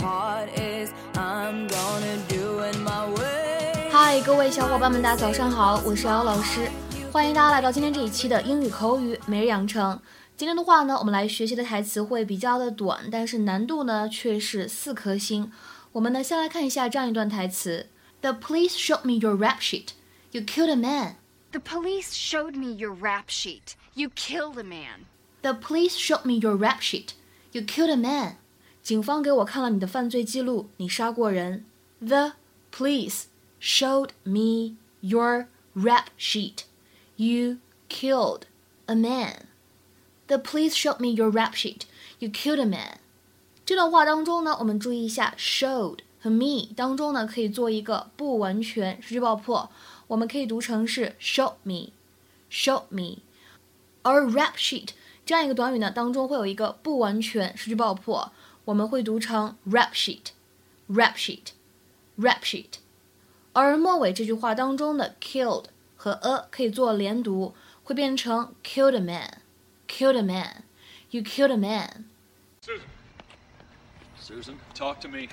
heart is. I'm gonna do it my way. 嗨，各位小伙伴们，大家早上好，我是姚老师，欢迎大家来到今天这一期的英语口语每日养成。今天的话呢，我们来学习的台词会比较的短，但是难度呢却是四颗星。我们呢先来看一下这样一段台词：The police showed me your rap sheet. You killed a man. The police showed me your rap sheet. You killed a man. The police showed me your rap sheet. You killed a man. 警方给我看了你的犯罪记录，你杀过人。The police showed me your rap sheet. You killed a man. The police showed me your rap sheet. You killed a man. 这段话当中呢，我们注意一下，showed 和 me 当中呢，可以做一个不完全失去爆破，我们可以读成是 show me，show me。而 rap sheet 这样一个短语呢，当中会有一个不完全失去爆破，我们会读成 rap sheet，rap sheet，rap sheet。而末尾这句话当中的 killed 和 a 可以做连读，会变成 killed a man，killed a man，you killed a man。 Susan. Susan, talk to me.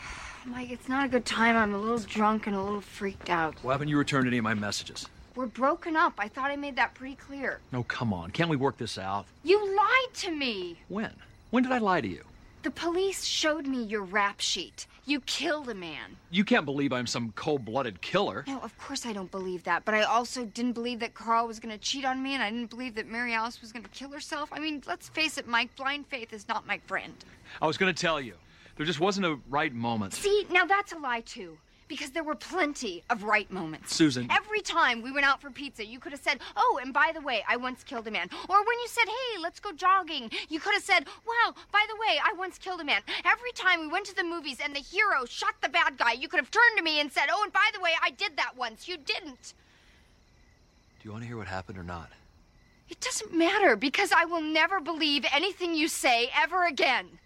Mike, it's not a good time. I'm a little drunk and a little freaked out. Why haven't you returned any of my messages? We're broken up. I thought I made that pretty clear. No, come on. Can't we work this out? You lied to me. When? When did I lie to you? The police showed me your rap sheet. You killed a man. You can't believe I'm some cold blooded killer. No, of course I don't believe that, but I also didn't believe that Carl was going to cheat on me, and I didn't believe that Mary Alice was going to kill herself. I mean, let's face it, Mike, blind faith is not my friend. I was going to tell you. There just wasn't a right moment. See, now that's a lie, too. Because there were plenty of right moments. Susan. Every time we went out for pizza, you could have said, Oh, and by the way, I once killed a man. Or when you said, Hey, let's go jogging, you could have said, Wow, by the way, I once killed a man. Every time we went to the movies and the hero shot the bad guy, you could have turned to me and said, Oh, and by the way, I did that once. You didn't. Do you want to hear what happened or not? It doesn't matter because I will never believe anything you say ever again.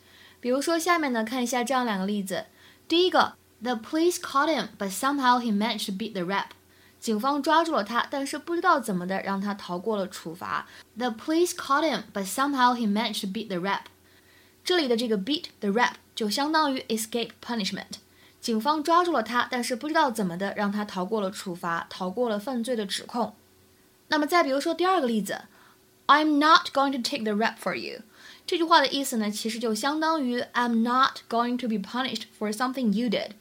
比如说下面呢，看一下这样两个例子。第一个，The police caught him, but somehow he managed to beat the rap。警方抓住了他，但是不知道怎么的让他逃过了处罚。The police caught him, but somehow he managed to beat the rap。这里的这个 beat the rap 就相当于 escape punishment。警方抓住了他，但是不知道怎么的让他逃过了处罚，逃过了犯罪的指控。那么再比如说第二个例子，I'm not going to take the rap for you。这句话的意思呢，其实就相当于 I'm not going to be punished for something you did。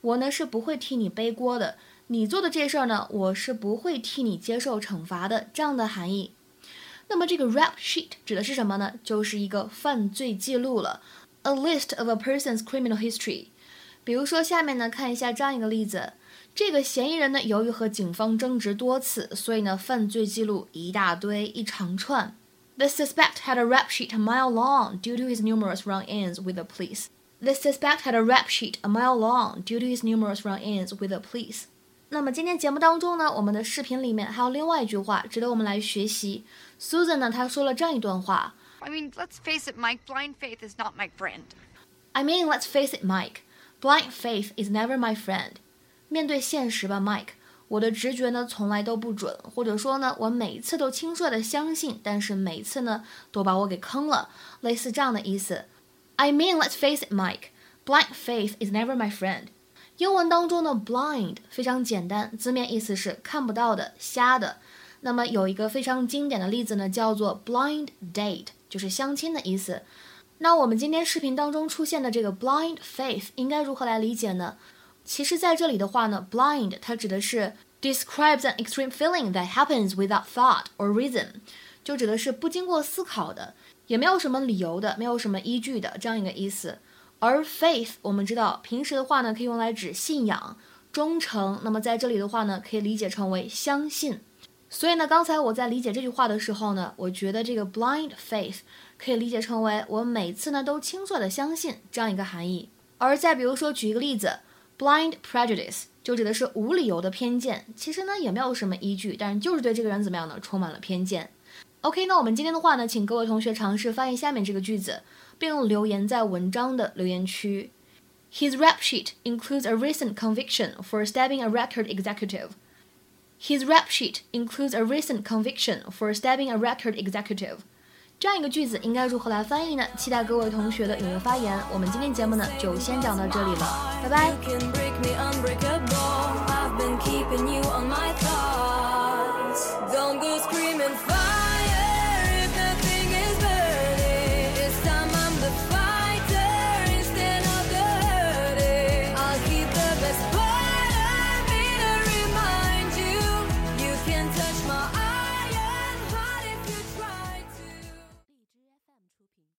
我呢是不会替你背锅的。你做的这事儿呢，我是不会替你接受惩罚的，这样的含义。那么这个 rap sheet 指的是什么呢？就是一个犯罪记录了，a list of a person's criminal history。比如说下面呢，看一下这样一个例子：这个嫌疑人呢，由于和警方争执多次，所以呢，犯罪记录一大堆，一长串。The suspect had a rap sheet a mile long due to his numerous run-ins with the police. The suspect had a rap sheet a mile long due to his numerous run-ins with the police. 那么今天节目当中呢，我们的视频里面还有另外一句话值得我们来学习。Susan 呢，她说了这样一段话 I mean, let's face it, Mike, blind faith is not my friend. I mean, let's face it, Mike. Blind faith is never my friend. 面对现实吧，Mike。我的直觉呢，从来都不准，或者说呢，我每次都轻率的相信，但是每次呢，都把我给坑了，类似这样的意思。I mean, let's face it, Mike. Blind faith is never my friend. 英文当中的 blind 非常简单，字面意思是看不到的、瞎的。那么有一个非常经典的例子呢，叫做 blind date，就是相亲的意思。那我们今天视频当中出现的这个 blind faith 应该如何来理解呢？其实在这里的话呢，blind 它指的是 describes an extreme feeling that happens without thought or reason，就指的是不经过思考的，也没有什么理由的，没有什么依据的这样一个意思。而 faith 我们知道平时的话呢可以用来指信仰、忠诚，那么在这里的话呢可以理解成为相信。所以呢，刚才我在理解这句话的时候呢，我觉得这个 blind faith 可以理解成为我每次呢都轻率的相信这样一个含义。而再比如说举一个例子，blind prejudice 就指的是无理由的偏见，其实呢也没有什么依据，但是就是对这个人怎么样呢充满了偏见。OK，那我们今天的话呢，请各位同学尝试翻译下面这个句子。并留言在文章的留言区。His rap sheet includes a recent conviction for stabbing a record executive. His rap sheet includes a recent conviction for stabbing a record executive. 这样一个句子应该如何来翻译呢？期待各位同学的踊跃发言。我们今天节目呢就先讲到这里了，拜拜。